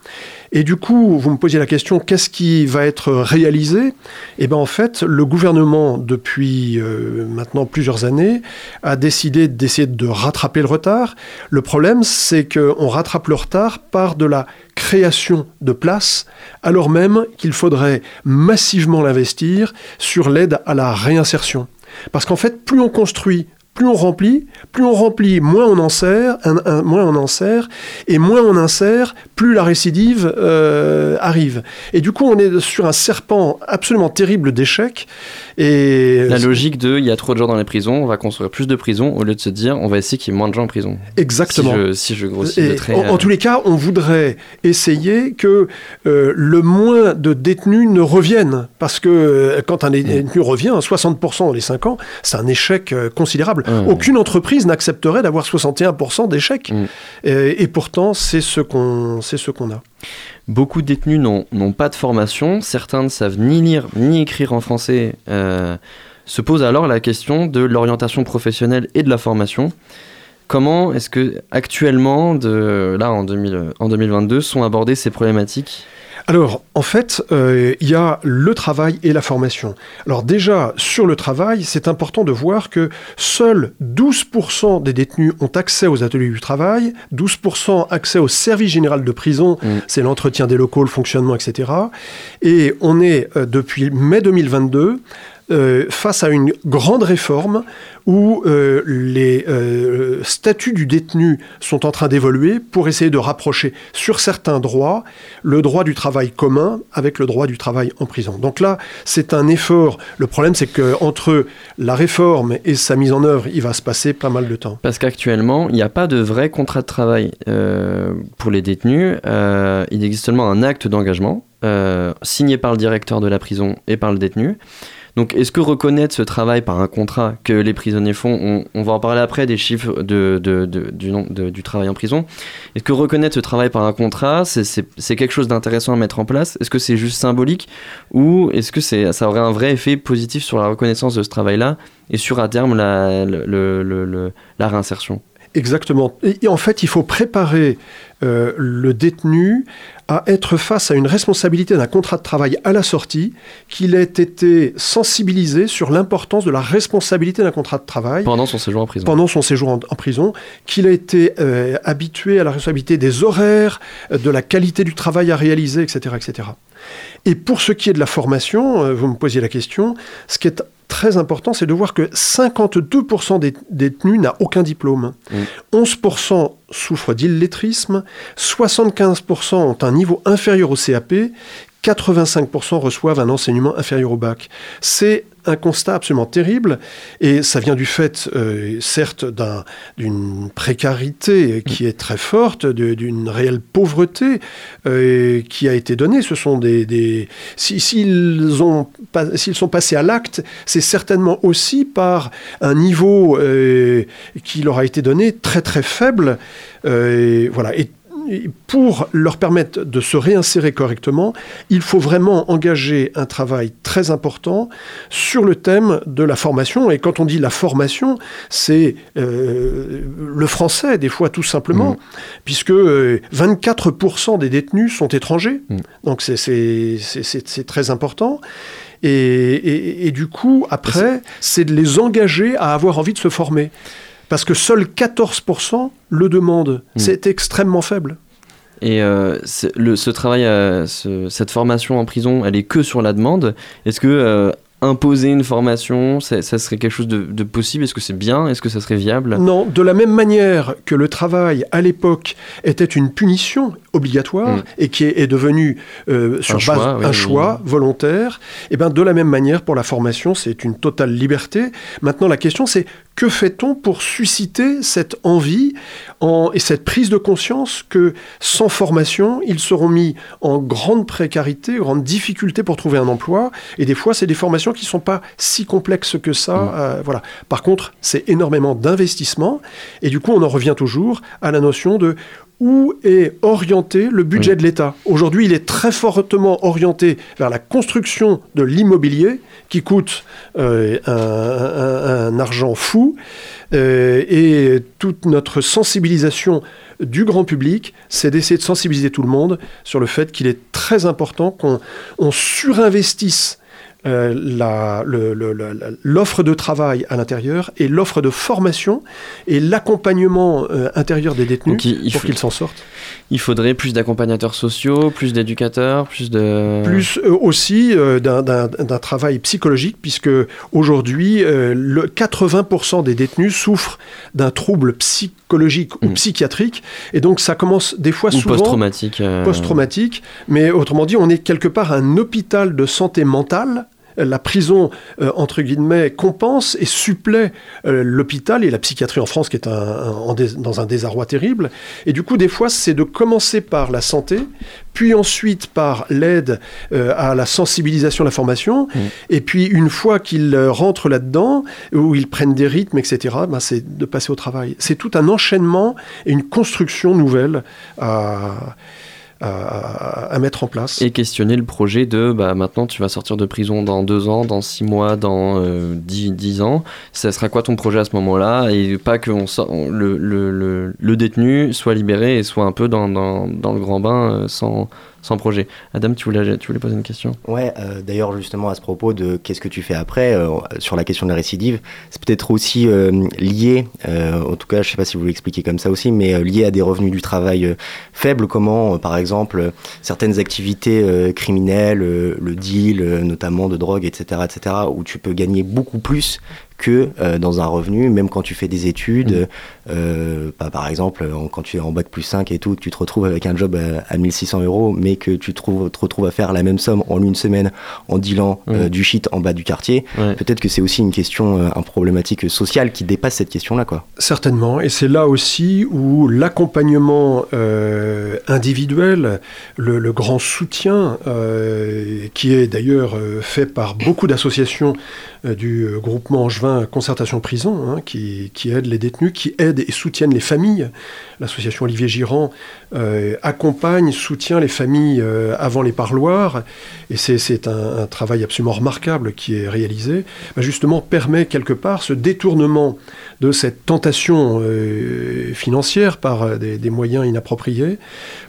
Et du coup, vous me posiez la question, qu'est-ce qui va être réalisé? Eh bien, en fait, le gouvernement, depuis maintenant plusieurs années, a décidé d'essayer de rattraper le retard. Le problème, c'est qu'on rattrape le retard par de la création de places, alors même qu'il faudrait massivement l'investir sur l'aide à la réinsertion. Parce qu'en fait, plus on construit plus on remplit, plus on remplit, moins on en sert, moins on en et moins on insère, plus la récidive euh, arrive. Et du coup, on est sur un serpent absolument terrible d'échecs. Et la logique de, il y a trop de gens dans les prisons, on va construire plus de prisons au lieu de se dire, on va essayer qu'il y ait moins de gens en prison. Exactement. Si je, grossis le trait. En, tous les cas, on voudrait essayer que euh, le moins de détenus ne reviennent, parce que euh, quand un détenu revient, 60% dans les 5 ans, c'est un échec considérable. Aucune entreprise n'accepterait d'avoir 61% d'échecs. Mm. Et, pourtant, c'est ce qu'on qu'on a. Beaucoup de détenus n'ont pas de formation. Certains ne savent ni lire ni écrire en français. Euh, se pose alors la question de l'orientation professionnelle et de la formation. Comment est-ce que actuellement, là en, en 2022, sont abordées ces problématiques? Alors, en fait, euh, il y a le travail et la formation. Alors déjà, sur le travail, c'est important de voir que seuls 12% des détenus ont accès aux ateliers du travail, 12% accès au service général de prison, Mm. c'est l'entretien des locaux, le fonctionnement, etc. Et on est, euh, depuis mai 2022, euh, face à une grande réforme où euh, les euh, statuts du détenu sont en train d'évoluer pour essayer de rapprocher sur certains droits le droit du travail commun avec le droit du travail en prison. Donc là, c'est un effort. Le problème, c'est qu'entre la réforme et sa mise en œuvre, il va se passer pas mal de temps. Parce qu'actuellement, il n'y a pas de vrai contrat de travail pour les détenus. Il existe seulement un acte d'engagement signé par le directeur de la prison et par le détenu. Donc, est-ce que reconnaître ce travail par un contrat que les prisonniers font, on, va en parler après des chiffres de, du, travail en prison, est-ce que reconnaître ce travail par un contrat, c'est- quelque chose d'intéressant à mettre en place? Est-ce que c'est juste symbolique? Ou est-ce que ça aurait un vrai effet positif sur la reconnaissance de ce travail-là et sur à terme la réinsertion? Exactement. Et, et en fait, il faut préparer euh, le détenu à être face à une responsabilité d'un contrat de travail à la sortie, qu'il ait été sensibilisé sur l'importance de la responsabilité d'un contrat de travail pendant son séjour en prison. pendant son séjour en, en prison, qu'il a été euh, habitué à la responsabilité des horaires, euh, de la qualité du travail à réaliser, etc., etc. Et pour ce qui est de la formation, vous me posiez la question, ce qui est très important, c'est de voir que 52% des détenus n'a aucun diplôme. Mm. 11% souffrent d'illettrisme, 75% ont un niveau inférieur au CAP, 85% reçoivent un enseignement inférieur au bac. C'est un constat absolument terrible et ça vient du fait, euh, certes, d'un- d'une précarité qui est très forte, d'une réelle pauvreté euh, qui a été donnée. Ce sont des, des- si- s'ils ont pas- sont passés à l'acte, c'est certainement aussi par un niveau euh, qui leur a été donné très très faible. Voilà. Et pour leur permettre de se réinsérer correctement, il faut vraiment engager un travail très important sur le thème de la formation. Et quand on dit la formation, c'est euh, le français, des fois tout simplement, Mhm. puisque euh, 24% des détenus sont étrangers. Mhm. Donc c'est- très important. Et, et- et du coup, après, c'est de les engager à avoir envie de se former. Parce que seuls 14% le demandent. Mm. C'est extrêmement faible. Et euh, le, ce travail, euh, ce- cette formation en prison, elle est que sur la demande. Est-ce que euh, imposer une formation, ça, ça serait quelque chose de, de possible? Est-ce que c'est bien? Est-ce que ça serait viable? Non, de la même manière que le travail à l'époque était une punition obligatoire Mm. et qui est, est devenu sur Un base choix, oui, un oui. choix volontaire, et ben de la même manière pour la formation, c'est une totale liberté. Maintenant, la question c'est que fait-on pour susciter cette envie en- et cette prise de conscience que sans formation, ils seront mis en grande précarité, grande difficulté pour trouver un emploi, et des fois c'est des formations qui sont pas si complexes que ça. Mm. euh, voilà. Par contre, c'est énormément d'investissement, et du coup, on en revient toujours à la notion de où est orienté le budget Oui. de l'État. Aujourd'hui, il est très fortement orienté vers la construction de l'immobilier, qui coûte euh, un, un- un argent fou, euh, et toute notre sensibilisation du grand public, c'est d'essayer de sensibiliser tout le monde sur le fait qu'il est très important qu'on on surinvestisse euh, l'offre de travail à l'intérieur et l'offre de formation et l'accompagnement euh, intérieur des détenus Donc, il, il pour qu'ils s'en sortent. il faudrait plus d'accompagnateurs sociaux, plus d'éducateurs, plus de... Plus euh, aussi d'un- travail psychologique, puisque aujourd'hui, euh, le 80% des détenus souffrent d'un trouble psychologique ou Mm. psychiatrique, et donc ça commence des fois Ou souvent post-traumatique. post-traumatique, mais autrement dit, on est quelque part un hôpital de santé mentale. La prison, euh, entre guillemets, compense et supplée euh, l'hôpital et la psychiatrie en France, qui est un- dans un désarroi terrible. Et du coup, des fois, c'est de commencer par la santé, puis ensuite par l'aide euh, à la sensibilisation, la formation, Mm. et puis une fois qu'ils rentrent là-dedans, où ils prennent des rythmes, etc., ben, c'est de passer au travail. C'est tout un enchaînement et une construction nouvelle à, à- à mettre en place. Et questionner le projet de bah, maintenant tu vas sortir de prison dans deux ans, dans six mois, dans euh, dix, dix ans. Ça sera quoi ton projet à ce moment-là? Et pas que on le, le, le, le détenu soit libéré et soit un peu dans, dans, dans le grand bain euh, sans, sans projet. Adam, tu voulais, tu voulais poser une question? Ouais, euh, d'ailleurs, justement, à ce propos de qu'est-ce que tu fais après, euh, sur la question de la récidive, c'est peut-être aussi euh, lié, en tout cas, je sais pas si vous l'expliquez comme ça aussi, mais lié à des revenus du travail faibles, comment, par exemple, certaines activités criminelles, le deal, notamment de drogue, etc., etc., où tu peux gagner beaucoup plus que euh, dans un revenu, même quand tu fais des études, euh, bah, par exemple, en- quand tu es en bac plus 5 et tout, tu te retrouves avec un job à, à 1600 euros, mais que tu te, te retrouves à faire la même somme en une semaine en dealant euh, Mhm. du shit en bas du quartier, Ouais. peut-être que c'est aussi une question, euh, une problématique sociale qui dépasse cette question-là, quoi. Certainement, et c'est là aussi où l'accompagnement euh, individuel, le, le grand soutien, euh, qui est d'ailleurs euh, fait par beaucoup d'associations euh, du euh, groupement Angevin Concertation Prison, hein, qui, aident les détenus, qui aident et soutiennent les familles. L'association Olivier Girand euh, accompagne, soutient les familles euh, avant les parloirs, et c'est- un, travail absolument remarquable qui est réalisé, bah, justement permet quelque part ce détournement de cette tentation euh, financière par des, moyens inappropriés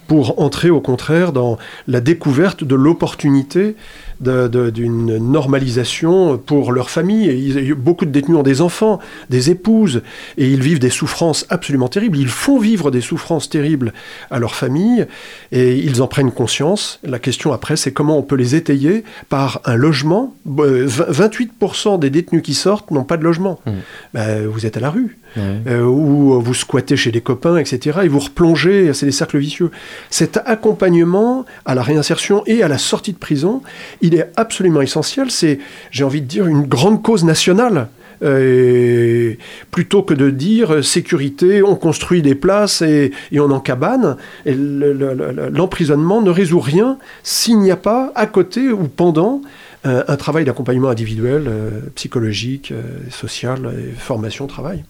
pour entrer au contraire dans la découverte de l'opportunité d'une normalisation pour leur famille. Et ils- beaucoup de détenus ont des enfants, des épouses, et ils vivent des souffrances absolument terribles. Ils font vivre des souffrances terribles à leur famille, et ils en prennent conscience. La question après, c'est comment on peut les étayer par un logement. Euh, 28% des détenus qui sortent n'ont pas de logement. Mmh. Ben, vous êtes à la rue euh, ou vous squattez chez des copains, etc. Et vous replongez, c'est des cercles vicieux. Cet accompagnement à la réinsertion et à la sortie de prison, il est absolument essentiel. C'est, j'ai envie de dire, une grande cause nationale. Euh, plutôt que de dire euh, sécurité, on construit des places et, on en cabane, l'emprisonnement ne résout rien s'il n'y a pas à côté ou pendant euh, un travail d'accompagnement individuel, psychologique, social, formation, travail.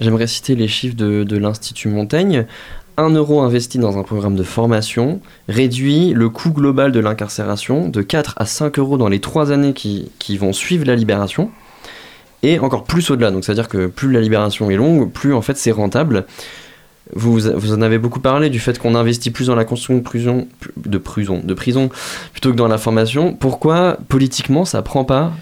J'aimerais citer les chiffres de l'Institut Montaigne. 1 euro investi dans un programme de formation réduit le coût global de l'incarcération de 4 à 5 euros dans les 3 années qui, qui vont suivre la libération et encore plus au-delà. Donc c'est-à-dire que plus la libération est longue, plus en fait c'est rentable. Vous, vous en avez beaucoup parlé du fait qu'on investit plus dans la construction de prison, de prison, de prison plutôt que dans la formation. Pourquoi politiquement ça prend pas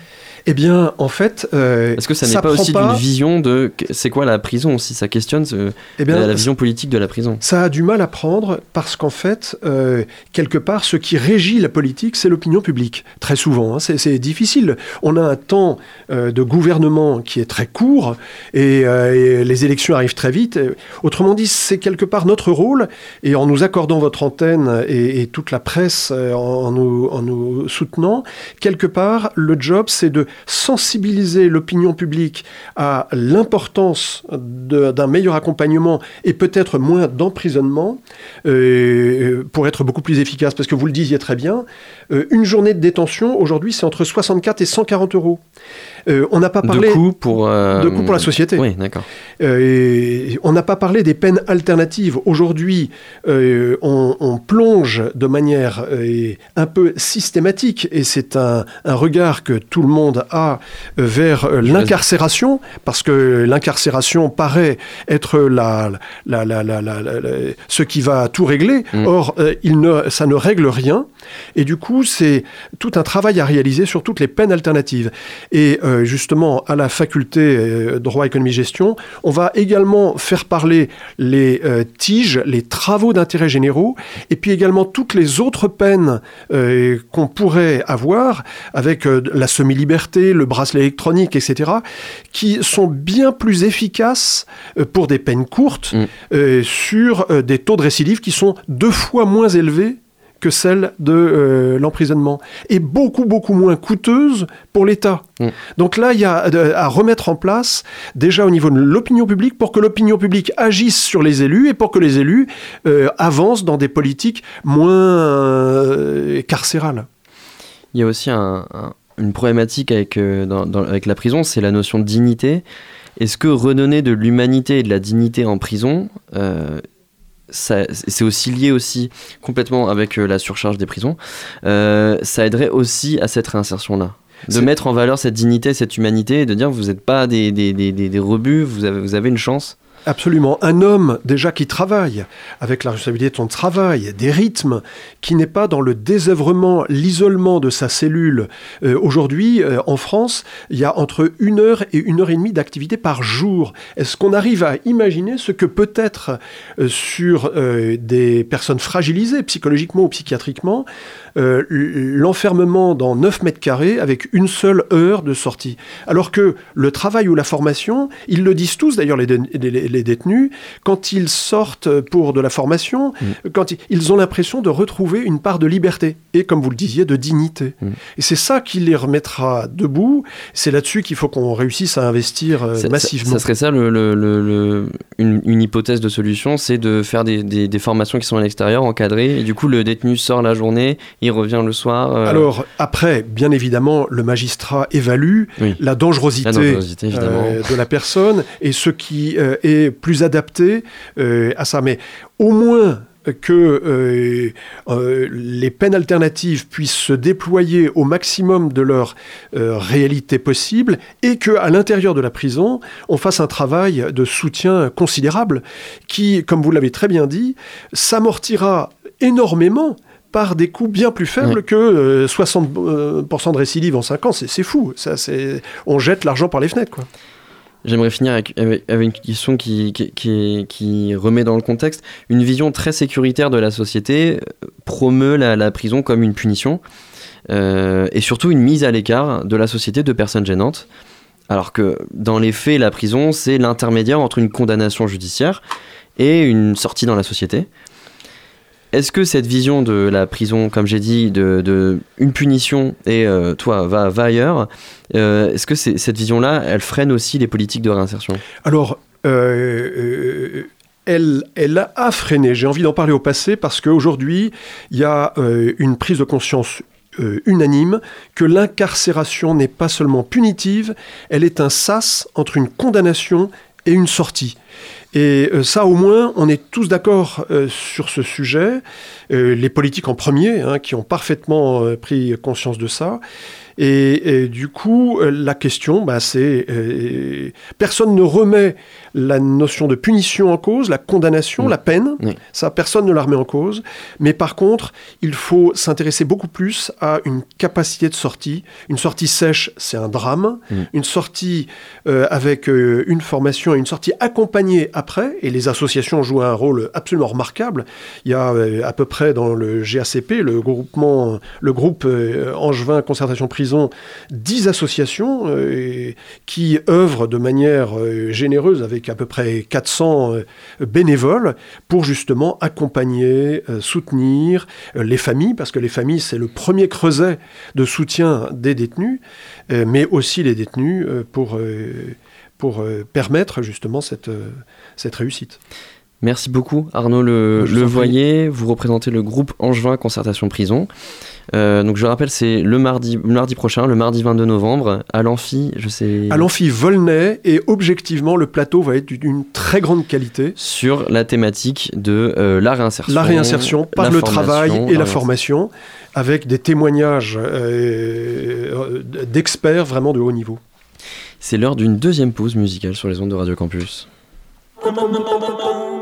Eh bien, en fait, euh, Est-ce que ça n'est pas aussi pas- d'une vision de c'est quoi la prison aussi Ça questionne ce- eh bien, la, la vision politique de la prison. Ça a du mal à prendre parce qu'en fait, euh, quelque part, ce qui régit la politique, c'est l'opinion publique. Très souvent, hein. c'est difficile. On a un temps euh, de gouvernement qui est très court et, euh, et les élections arrivent très vite. Euh, Autrement dit, c'est quelque part notre rôle et en nous accordant votre antenne et, et toute la presse euh, en, en nous, en nous soutenant, quelque part, le job, c'est de sensibiliser l'opinion publique à l'importance d'un meilleur accompagnement et peut-être moins d'emprisonnement euh, pour être beaucoup plus efficace. Parce que vous le disiez très bien, euh, une journée de détention, aujourd'hui, c'est entre 64 et 140 euros. Euh, on n'a pas parlé... de coût pour euh, de pour la société. Oui, d'accord. Euh, on n'a pas parlé des peines alternatives. Aujourd'hui, euh, on, on plonge de manière euh, un peu systématique, et c'est un, un regard que tout le monde a euh, vers euh, l'incarcération, parce que l'incarcération paraît être la, la, la, la- ce qui va tout régler. Mm. Or, euh, il ne, ça ne règle rien. Et du coup, c'est tout un travail à réaliser sur toutes les peines alternatives. Et euh, justement, à la faculté euh, droit, économie, gestion, on va également faire parler les euh, tiges, les travaux d'intérêt généraux, et puis également toutes les autres peines qu'on pourrait avoir avec la semi-liberté, le bracelet électronique, etc., qui sont bien plus efficaces pour des peines courtes Mm. sur des taux de récidive qui sont deux fois moins élevés que celle de euh, l'emprisonnement, et beaucoup, beaucoup moins coûteuse pour l'État. Mm. Donc là, il y a euh, à remettre en place, déjà au niveau de l'opinion publique, pour que l'opinion publique agisse sur les élus, et pour que les élus euh, avancent dans des politiques moins euh, carcérales. Il y a aussi un- un- une problématique avec, dans- dans- avec la prison, c'est la notion de dignité. Est-ce que redonner de l'humanité et de la dignité en prison, c'est aussi lié aussi complètement avec euh, la surcharge des prisons, euh, ça aiderait aussi à cette réinsertion-là. De mettre en valeur cette dignité, cette humanité et de dire vous n'êtes pas des, des, des, des- des rebuts, vous avez, vous avez une chance Absolument. Un homme déjà qui travaille, avec la responsabilité de son travail, des rythmes, qui n'est pas dans le désœuvrement, l'isolement de sa cellule. Euh, aujourd'hui, euh, en France, il y a entre une heure et une heure et demie d'activité par jour. Est-ce qu'on arrive à imaginer ce que peut être euh, sur des personnes fragilisées psychologiquement ou psychiatriquement euh, l'enfermement dans 9 mètres carrés avec une seule heure de sortie. Alors que le travail ou la formation, ils le disent tous d'ailleurs les, les, détenus, quand ils sortent pour de la formation, mm. quand ils, ont l'impression de retrouver une part de liberté et, comme vous le disiez, de dignité. Mm. Et c'est ça qui les remettra debout. C'est là-dessus qu'il faut qu'on réussisse à investir euh, massivement. Ça, serait ça le, le, une, hypothèse de solution, c'est de faire des, des, formations qui sont à l'extérieur, encadrées, et du coup le détenu sort la journée il revient le soir. Euh. Alors, après, bien évidemment, le magistrat évalue la dangerosité, euh, de la personne et ce qui euh, est plus adapté à ça. Mais au moins que les peines alternatives puissent se déployer au maximum de leur réalité possible et qu'à l'intérieur de la prison, on fasse un travail de soutien considérable qui, comme vous l'avez très bien dit, s'amortira énormément par des coûts bien plus faibles que 60% euh, de récidive en 5 ans. C'est fou. Ça, on jette l'argent par les fenêtres. Quoi. J'aimerais finir avec, avec, une question qui, qui, qui, remet dans le contexte. Une vision très sécuritaire de la société euh, promeut la, prison comme une punition euh, et surtout une mise à l'écart de la société de personnes gênantes. Alors que dans les faits, la prison, c'est l'intermédiaire entre une condamnation judiciaire et une sortie dans la société. Est-ce que cette vision de la prison, comme j'ai dit, de, une punition et euh, toi, va, ailleurs, euh, est-ce que cette vision-là, elle freine aussi les politiques de réinsertion? Alors, euh, elle, elle, a freiné. J'ai envie d'en parler au passé parce qu'aujourd'hui, il y a une prise de conscience unanime que l'incarcération n'est pas seulement punitive, elle est un sas entre une condamnation et une sortie. Et euh, ça, au moins, on est tous d'accord euh, sur ce sujet. Euh, les politiques en premier, hein, qui ont parfaitement pris conscience de ça. Et, du coup, la question, bah, c'est personne ne remet la notion de punition en cause, la condamnation, la peine. Ça, personne ne la remet en cause. Mais par contre, il faut s'intéresser beaucoup plus à une capacité de sortie. Une sortie sèche, c'est un drame. Une sortie avec une formation et une sortie accompagnée après, et les associations jouent un rôle absolument remarquable. Il y a euh, à peu près dans le GACP, le groupement, le groupe euh, Angevin Concertation Prison, 10 associations euh, qui œuvrent de manière généreuse avec à peu près 400 bénévoles pour justement accompagner, soutenir les familles, parce que les familles, c'est le premier creuset de soutien des détenus, mais aussi les détenus pour permettre justement cette réussite. Merci beaucoup Arnaud Le, le Voyer, vous représentez le groupe Angevin Concertation Prison. Euh, donc je rappelle c'est le mardi, mardi prochain, le mardi 22 novembre, à l'amphi, je sais... À l'amphi Volnay, et objectivement le plateau va être d'une très grande qualité. Sur la thématique de euh, la réinsertion. La réinsertion par le travail et la, formation, avec des témoignages euh, d'experts vraiment de haut niveau. C'est l'heure d'une deuxième pause musicale sur les ondes de Radio Campus.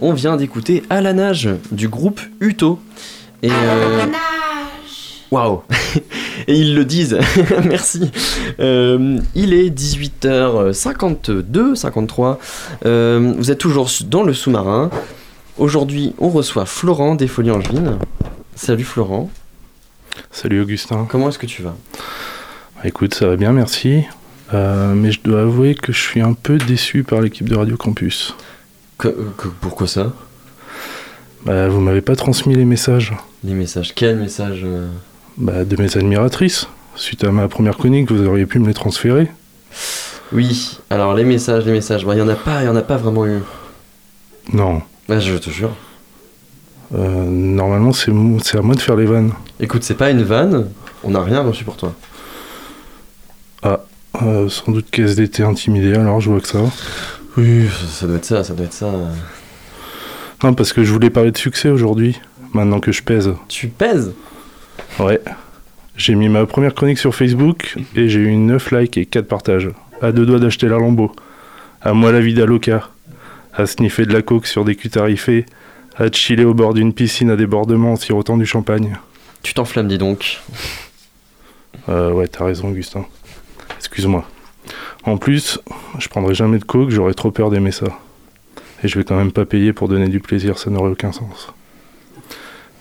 on vient d'écouter À la nage du groupe Uto. Et euh, Waouh Et ils le disent, merci. Euh, il est 18h52, 53. Euh, vous êtes toujours dans le sous-marin. Aujourd'hui, on reçoit Florent des Folies Angevines. Salut Florent. Salut Augustin. Comment est-ce que tu vas? Écoute, ça va bien, merci. mais je dois avouer que je suis un peu déçu par l'équipe de Radio Campus pourquoi ça bah, Vous m'avez pas transmis les messages. Les messages Quels messages euh bah, De mes admiratrices. Suite à ma première chronique, vous auriez pu me les transférer. Oui, alors les messages, les messages, il bah, y en a pas, y en a pas vraiment eu. Non. Bah, je te jure. Euh, normalement, c'est à moi de faire les vannes. Écoute, c'est pas une vanne, on n'a rien reçu pour toi. Ah, euh, sans doute qu'elles étaient intimidées, alors je vois que ça. Oui, ça doit être ça, ça doit être ça. Non, parce que je voulais parler de succès aujourd'hui, maintenant que je pèse. Tu pèses? Ouais. J'ai mis ma première chronique sur Facebook et j'ai eu 9 likes et 4 partages. À deux doigts d'acheter la lambeau. À moi la vida loca. À sniffer de la coke sur des culs tarifés. À chiller au bord d'une piscine à débordement en sirotant du champagne. Tu t'enflammes, dis donc. Euh, ouais, t'as raison, Augustin. Excuse-moi. En plus, je prendrai jamais de coke, j'aurais trop peur d'aimer ça. Et je vais quand même pas payer pour donner du plaisir, ça n'aurait aucun sens.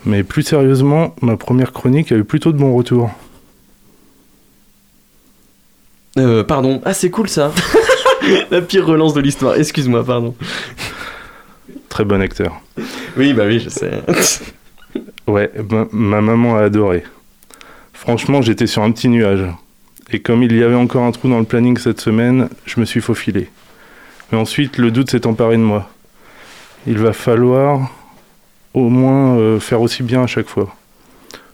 Mais plus sérieusement, ma première chronique a eu plutôt de bons retours. Euh, pardon. Ah, c'est cool ça. La pire relance de l'histoire. Excuse-moi, pardon. Très bon acteur. Oui, bah oui, je sais. ouais, ma maman a adoré. Franchement, j'étais sur un petit nuage. Et comme il y avait encore un trou dans le planning cette semaine, je me suis faufilé. Mais ensuite, le doute s'est emparé de moi. Il va falloir au moins euh, faire aussi bien à chaque fois.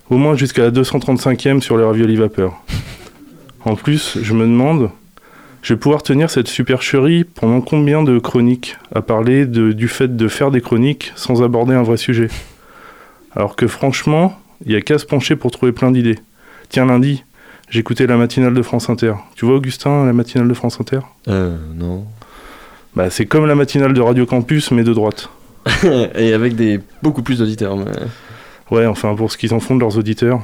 Au moins jusqu'à la 235e sur les raviolis vapeur. En plus, je me demande, je vais pouvoir tenir cette supercherie pendant combien de chroniques à parler du fait de faire des chroniques sans aborder un vrai sujet? Alors que franchement, il n'y a qu'à se pencher pour trouver plein d'idées. Tiens, lundi, J'écoutais la matinale de France Inter. Tu vois, Augustin, la matinale de France Inter? Euh, non. Bah, c'est comme la matinale de Radio Campus, mais de droite. Et avec des beaucoup plus d'auditeurs. Mais... Ouais, enfin, pour ce qu'ils en font de leurs auditeurs,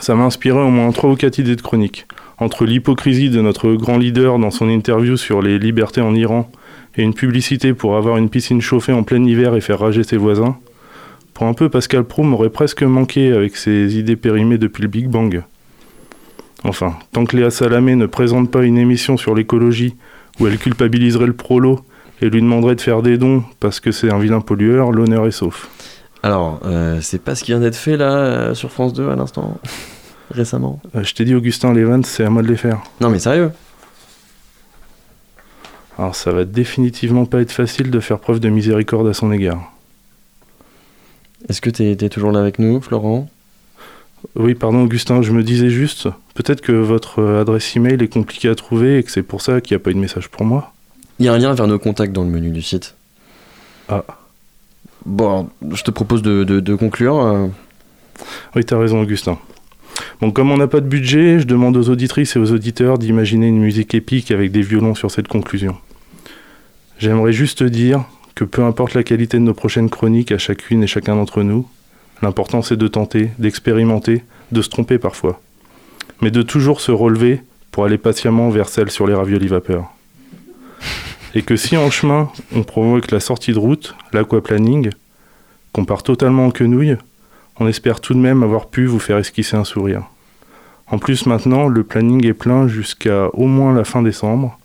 ça m'a inspiré au moins trois ou quatre idées de chronique. Entre l'hypocrisie de notre grand leader dans son interview sur les libertés en Iran et une publicité pour avoir une piscine chauffée en plein hiver et faire rager ses voisins, pour un peu, Pascal Pro m'aurait presque manqué avec ses idées périmées depuis le Big Bang. Enfin, tant que Léa Salamé ne présente pas une émission sur l'écologie où elle culpabiliserait le prolo et lui demanderait de faire des dons parce que c'est un vilain pollueur, l'honneur est sauf. Alors, euh, c'est pas ce qui vient d'être fait là euh, sur France 2 à l'instant Récemment? Euh, Je t'ai dit, Augustin Levent, c'est à moi de les faire. Non, mais sérieux? Alors, ça va définitivement pas être facile de faire preuve de miséricorde à son égard. Est-ce que t'es es toujours là avec nous, Florent? Oui, pardon, Augustin, je me disais juste, peut-être que votre adresse email est compliquée à trouver et que c'est pour ça qu'il n'y a pas eu de message pour moi. Il y a un lien vers nos contacts dans le menu du site. Ah. Bon, je te propose de, conclure. Euh. Oui, t'as raison, Augustin. Bon, comme on n'a pas de budget, je demande aux auditrices et aux auditeurs d'imaginer une musique épique avec des violons sur cette conclusion. J'aimerais juste dire que peu importe la qualité de nos prochaines chroniques à chacune et chacun d'entre nous, l'important c'est de tenter, d'expérimenter, de se tromper parfois, mais de toujours se relever pour aller patiemment vers celle sur les raviolis vapeur. Et que si en chemin on provoque la sortie de route, l'aquaplaning, qu'on part totalement en quenouille, on espère tout de même avoir pu vous faire esquisser un sourire. En plus maintenant, le planning est plein jusqu'à au moins la fin décembre,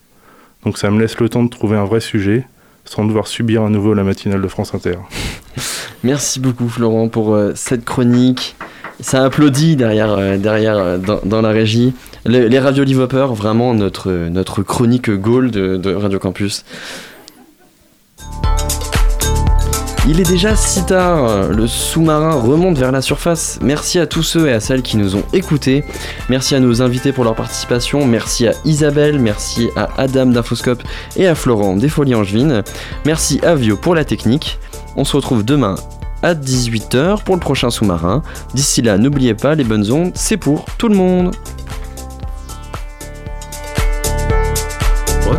donc ça me laisse le temps de trouver un vrai sujet, sans devoir subir à nouveau la matinale de France Inter. Merci beaucoup Florent pour euh, cette chronique. Ça applaudit derrière, euh, derrière euh, dans, la régie. Le, les raviolis vapeur, vraiment notre, notre chronique de, de Radio Campus. Il est déjà si tard, le sous-marin remonte vers la surface. Merci à tous ceux et à celles qui nous ont écoutés. Merci à nos invités pour leur participation. Merci à Isabelle, merci à Adam d'Infoscope et à Florent des Folies Angevines. Merci à Vio pour la technique. On se retrouve demain à 18h pour le prochain sous-marin. D'ici là, n'oubliez pas, les bonnes ondes, c'est pour tout le monde.